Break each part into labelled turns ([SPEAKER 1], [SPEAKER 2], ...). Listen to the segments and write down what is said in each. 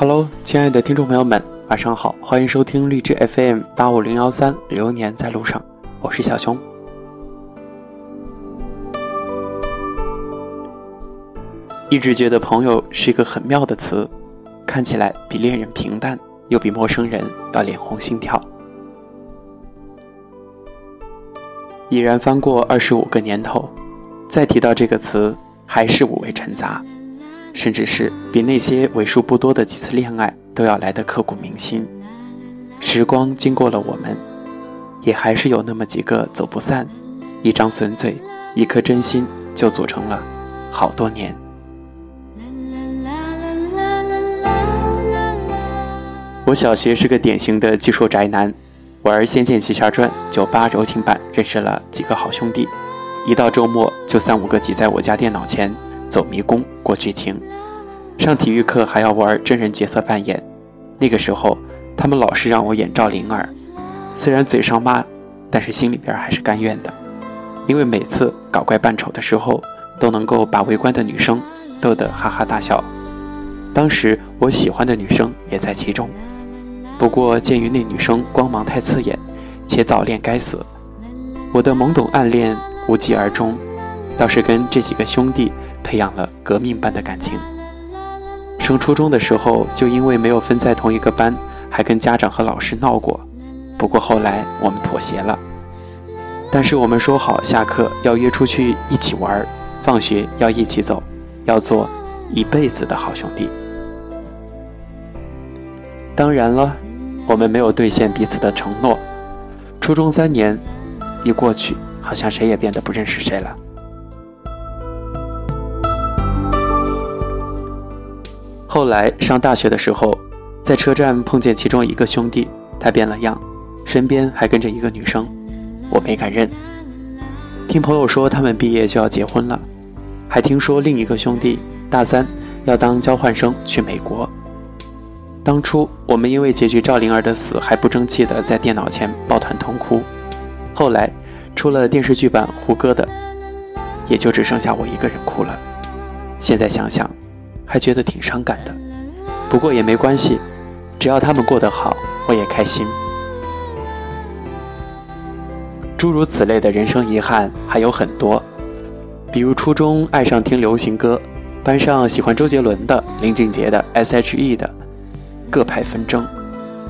[SPEAKER 1] Hello，亲爱的听众朋友们，晚上好，欢迎收听励志 FM 八五零幺三，流年在路上，我是小熊。一直觉得朋友是一个很妙的词，看起来比恋人平淡，又比陌生人要脸红心跳。已然翻过二十五个年头，再提到这个词，还是五味陈杂。甚至是比那些为数不多的几次恋爱都要来的刻骨铭心。时光经过了我们，也还是有那么几个走不散，一张损嘴，一颗真心，就组成了好多年。我小学是个典型的技术宅男，玩《仙剑奇侠传》九八柔情版，认识了几个好兄弟，一到周末就三五个挤在我家电脑前。走迷宫过剧情，上体育课还要玩真人角色扮演。那个时候，他们老是让我演赵灵儿，虽然嘴上骂，但是心里边还是甘愿的，因为每次搞怪扮丑的时候，都能够把围观的女生逗得哈哈大笑。当时我喜欢的女生也在其中，不过鉴于那女生光芒太刺眼，且早恋该死，我的懵懂暗恋无疾而终，倒是跟这几个兄弟。培养了革命般的感情。升初中的时候，就因为没有分在同一个班，还跟家长和老师闹过。不过后来我们妥协了。但是我们说好，下课要约出去一起玩，放学要一起走，要做一辈子的好兄弟。当然了，我们没有兑现彼此的承诺。初中三年一过去，好像谁也变得不认识谁了。后来上大学的时候，在车站碰见其中一个兄弟，他变了样，身边还跟着一个女生，我没敢认。听朋友说他们毕业就要结婚了，还听说另一个兄弟大三要当交换生去美国。当初我们因为结局赵灵儿的死还不争气的在电脑前抱团痛哭，后来出了电视剧版胡歌的，也就只剩下我一个人哭了。现在想想。还觉得挺伤感的，不过也没关系，只要他们过得好，我也开心。诸如此类的人生遗憾还有很多，比如初中爱上听流行歌，班上喜欢周杰伦的、林俊杰的、S.H.E 的，各派纷争。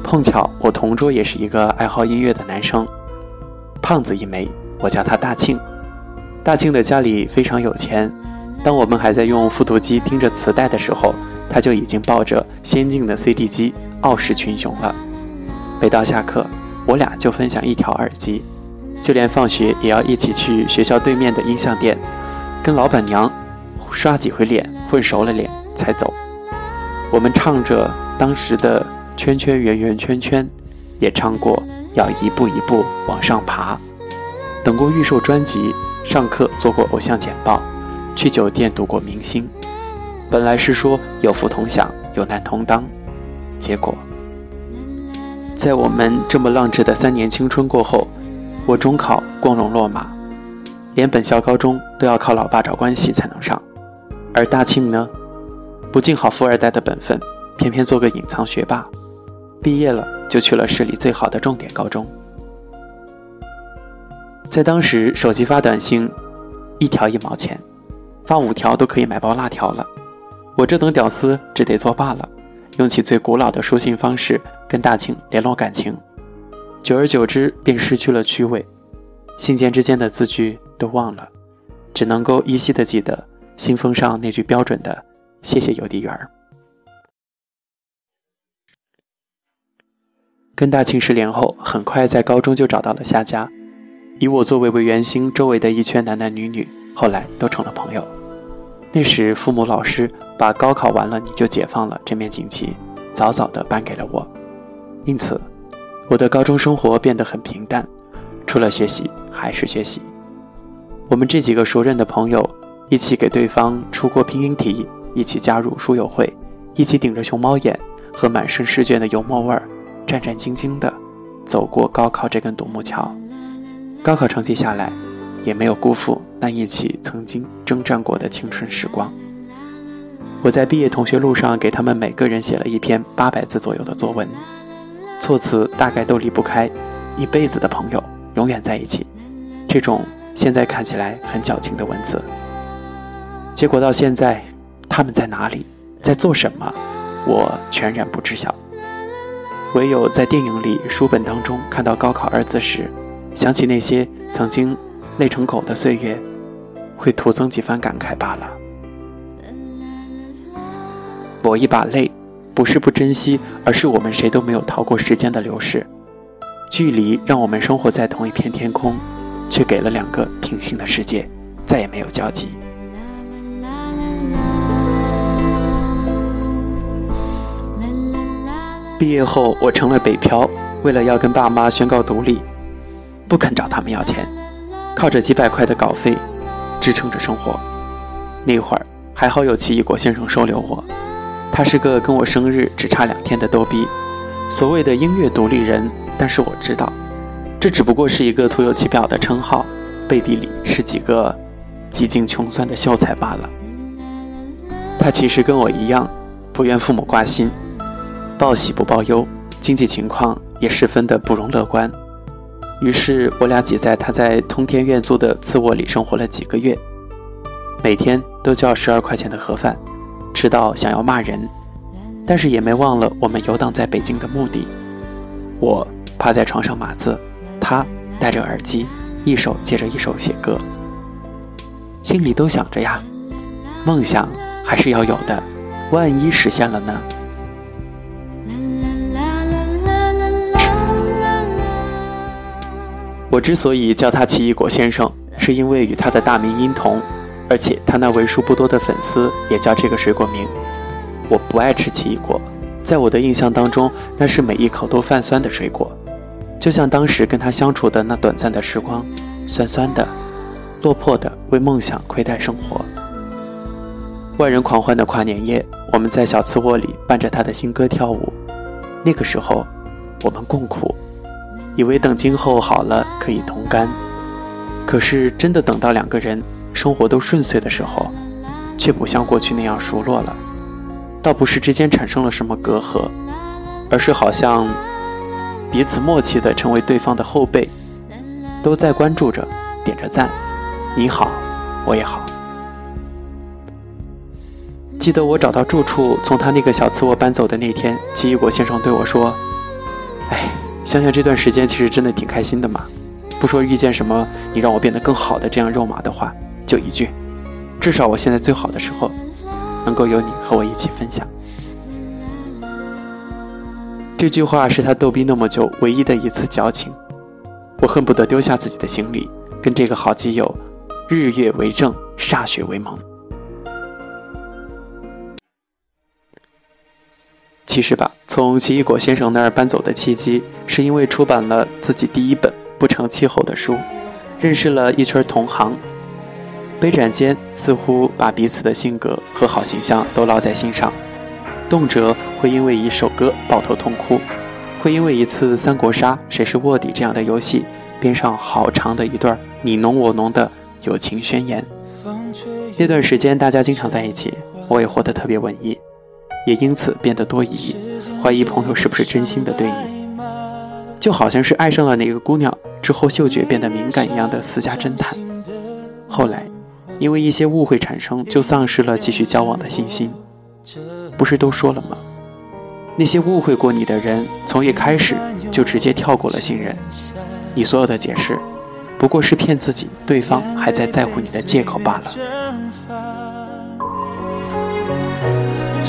[SPEAKER 1] 碰巧我同桌也是一个爱好音乐的男生，胖子一枚，我叫他大庆。大庆的家里非常有钱。当我们还在用复读机听着磁带的时候，他就已经抱着先进的 CD 机傲视群雄了。每到下课，我俩就分享一条耳机，就连放学也要一起去学校对面的音像店，跟老板娘刷几回脸，混熟了脸才走。我们唱着当时的圈圈圆圆圈圈，也唱过要一步一步往上爬，等过预售专辑，上课做过偶像简报。去酒店度过明星，本来是说有福同享，有难同当，结果在我们这么浪掷的三年青春过后，我中考光荣落马，连本校高中都要靠老爸找关系才能上，而大庆呢，不尽好富二代的本分，偏偏做个隐藏学霸，毕业了就去了市里最好的重点高中，在当时手机发短信一条一毛钱。发五条都可以买包辣条了，我这等屌丝只得作罢了，用起最古老的书信方式跟大庆联络感情，久而久之便失去了趣味，信件之间的字句都忘了，只能够依稀的记得信封上那句标准的“谢谢邮递员”。跟大庆失联后，很快在高中就找到了下家，以我作为为圆心，周围的一圈男男女女后来都成了朋友。那时，父母、老师把“高考完了你就解放了”这面锦旗早早地颁给了我，因此，我的高中生活变得很平淡，除了学习还是学习。我们这几个熟认的朋友，一起给对方出过拼音题，一起加入书友会，一起顶着熊猫眼和满身试卷的油墨味儿，战战兢兢地走过高考这根独木桥。高考成绩下来。也没有辜负那一起曾经征战过的青春时光。我在毕业同学录上给他们每个人写了一篇八百字左右的作文，措辞大概都离不开“一辈子的朋友，永远在一起”这种现在看起来很矫情的文字。结果到现在，他们在哪里，在做什么，我全然不知晓。唯有在电影里、书本当中看到“高考”二字时，想起那些曾经累成狗的岁月，会徒增几番感慨罢了。搏一把泪，不是不珍惜，而是我们谁都没有逃过时间的流逝。距离让我们生活在同一片天空，却给了两个平行的世界，再也没有交集。毕业后，我成了北漂，为了要跟爸妈宣告独立，不肯找他们要钱，靠着几百块的稿费支撑着生活。那会儿还好有奇异果先生收留我。他是个跟我生日只差两天的逗逼，所谓的音乐独立人。但是我知道，这只不过是一个徒有其表的称号，背地里是几个几近穷酸的秀才罢了。他其实跟我一样，不愿父母挂心，报喜不报忧，经济情况也十分的不容乐观。于是我俩挤在他在通天院租的次卧里生活了几个月，每天都叫十二块钱的盒饭。吃到想要骂人，但是也没忘了我们游荡在北京的目的。我趴在床上码字，他戴着耳机，一首接着一首写歌，心里都想着呀，梦想还是要有的，万一实现了呢？我之所以叫他奇异果先生，是因为与他的大名音同。而且他那为数不多的粉丝也叫这个水果名。我不爱吃奇异果，在我的印象当中，那是每一口都泛酸的水果，就像当时跟他相处的那短暂的时光，酸酸的，落魄的为梦想亏待生活。万人狂欢的跨年夜，我们在小次卧里伴着他的新歌跳舞。那个时候，我们共苦，以为等今后好了可以同甘，可是真的等到两个人。生活都顺遂的时候，却不像过去那样熟络了。倒不是之间产生了什么隔阂，而是好像彼此默契的成为对方的后辈，都在关注着，点着赞。你好，我也好。记得我找到住处，从他那个小次卧搬走的那天，奇异果先生对我说：“哎，想想这段时间，其实真的挺开心的嘛。不说遇见什么你让我变得更好的这样肉麻的话。”就一句，至少我现在最好的时候，能够有你和我一起分享。这句话是他逗逼那么久唯一的一次矫情，我恨不得丢下自己的行李，跟这个好基友日月为证，歃血为盟。其实吧，从奇异果先生那儿搬走的契机，是因为出版了自己第一本不成气候的书，认识了一圈同行。杯盏间，似乎把彼此的性格和好形象都烙在心上，动辄会因为一首歌抱头痛哭，会因为一次三国杀谁是卧底这样的游戏，编上好长的一段你侬我侬的友情宣言。那段时间大家经常在一起，我也活得特别文艺，也因此变得多疑，怀疑朋友是不是真心的对你，就好像是爱上了哪个姑娘之后嗅觉变得敏感一样的私家侦探。后来。因为一些误会产生，就丧失了继续交往的信心。不是都说了吗？那些误会过你的人，从一开始就直接跳过了信任。你所有的解释，不过是骗自己对方还在在乎你的借口罢了。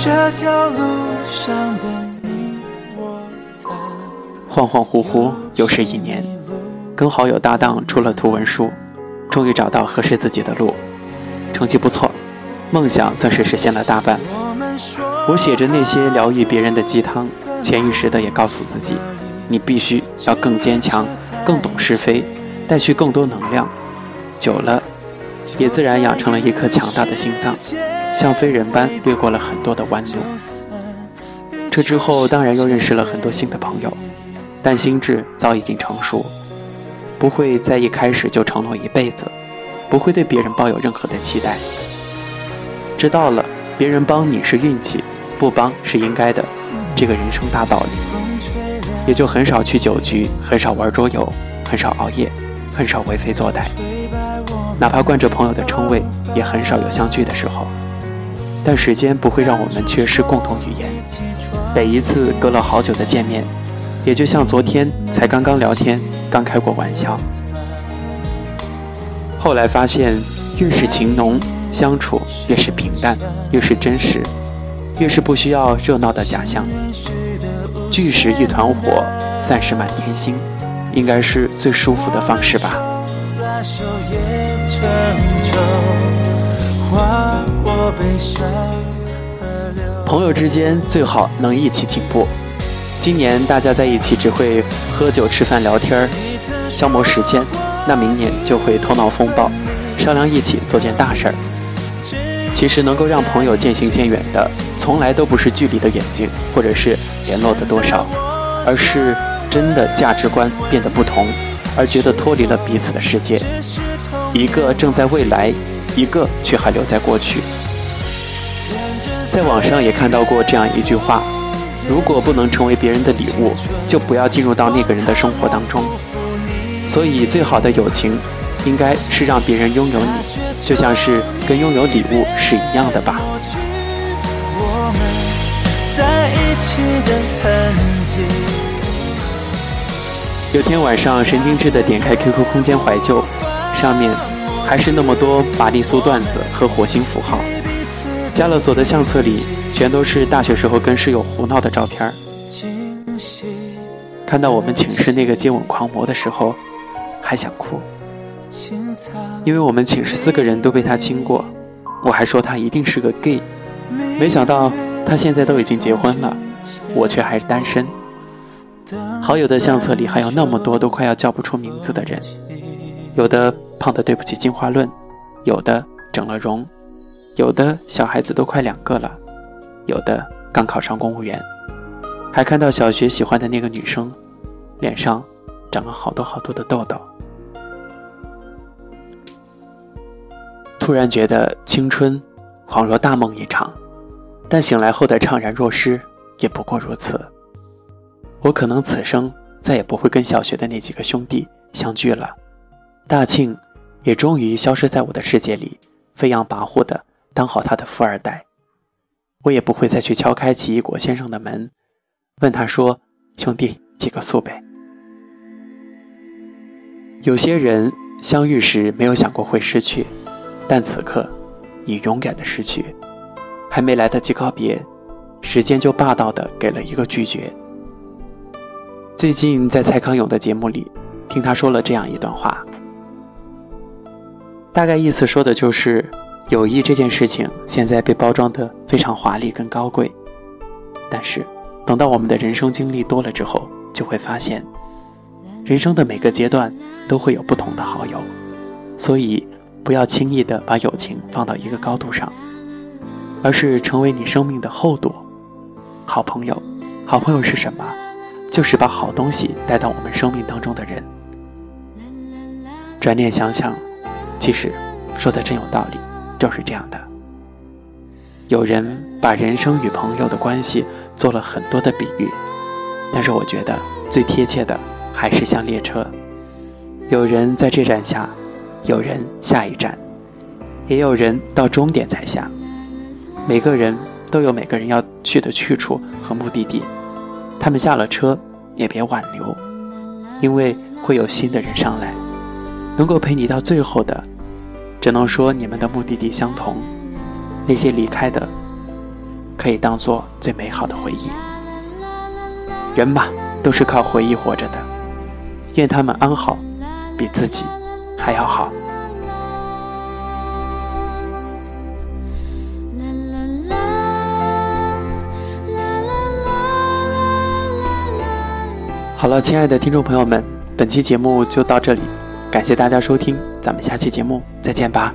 [SPEAKER 1] 这条路上的你我他，恍恍惚惚又是一年，跟好友搭档出了图文书，终于找到合适自己的路。成绩不错，梦想算是实现了大半。我写着那些疗愈别人的鸡汤，潜意识的也告诉自己，你必须要更坚强，更懂是非，带去更多能量。久了，也自然养成了一颗强大的心脏，像飞人般掠过了很多的弯路。这之后，当然又认识了很多新的朋友，但心智早已经成熟，不会在一开始就承诺一辈子。不会对别人抱有任何的期待。知道了，别人帮你是运气，不帮是应该的，这个人生大道理，也就很少去酒局，很少玩桌游，很少熬夜，很少为非作歹，哪怕惯着朋友的称谓，也很少有相聚的时候。但时间不会让我们缺失共同语言，每一次隔了好久的见面，也就像昨天才刚刚聊天，刚开过玩笑。后来发现，越是情浓，相处越是平淡，越是真实，越是不需要热闹的假象。聚时一团火，散时满天星，应该是最舒服的方式吧。朋友之间最好能一起进步。今年大家在一起只会喝酒、吃饭、聊天消磨时间。那明年就会头脑风暴，商量一起做件大事儿。其实能够让朋友渐行渐远的，从来都不是距离的远近，或者是联络的多少，而是真的价值观变得不同，而觉得脱离了彼此的世界。一个正在未来，一个却还留在过去。在网上也看到过这样一句话：如果不能成为别人的礼物，就不要进入到那个人的生活当中。所以，最好的友情，应该是让别人拥有你，就像是跟拥有礼物是一样的吧。有天晚上，神经质的点开 QQ 空间怀旧，上面还是那么多玛丽苏段子和火星符号。加了锁的相册里，全都是大学时候跟室友胡闹的照片。看到我们寝室那个接吻狂魔的时候。还想哭，因为我们寝室四个人都被他亲过，我还说他一定是个 gay，没想到他现在都已经结婚了，我却还是单身。好友的相册里还有那么多都快要叫不出名字的人，有的胖的对不起进化论，有的整了容，有的小孩子都快两个了，有的刚考上公务员，还看到小学喜欢的那个女生，脸上长了好多好多的痘痘。突然觉得青春恍若大梦一场，但醒来后的怅然若失也不过如此。我可能此生再也不会跟小学的那几个兄弟相聚了，大庆也终于消失在我的世界里，飞扬跋扈的当好他的富二代。我也不会再去敲开奇异果先生的门，问他说：“兄弟，几个素呗。”有些人相遇时没有想过会失去。但此刻，已勇敢的失去，还没来得及告别，时间就霸道的给了一个拒绝。最近在蔡康永的节目里，听他说了这样一段话，大概意思说的就是，友谊这件事情现在被包装的非常华丽跟高贵，但是等到我们的人生经历多了之后，就会发现，人生的每个阶段都会有不同的好友，所以。不要轻易的把友情放到一个高度上，而是成为你生命的厚度。好朋友，好朋友是什么？就是把好东西带到我们生命当中的人。转念想想，其实说的真有道理，就是这样的。有人把人生与朋友的关系做了很多的比喻，但是我觉得最贴切的还是像列车，有人在这站下。有人下一站，也有人到终点才下。每个人都有每个人要去的去处和目的地。他们下了车，也别挽留，因为会有新的人上来。能够陪你到最后的，只能说你们的目的地相同。那些离开的，可以当做最美好的回忆。人嘛，都是靠回忆活着的。愿他们安好，比自己。还要好。好了，亲爱的听众朋友们，本期节目就到这里，感谢大家收听，咱们下期节目再见吧。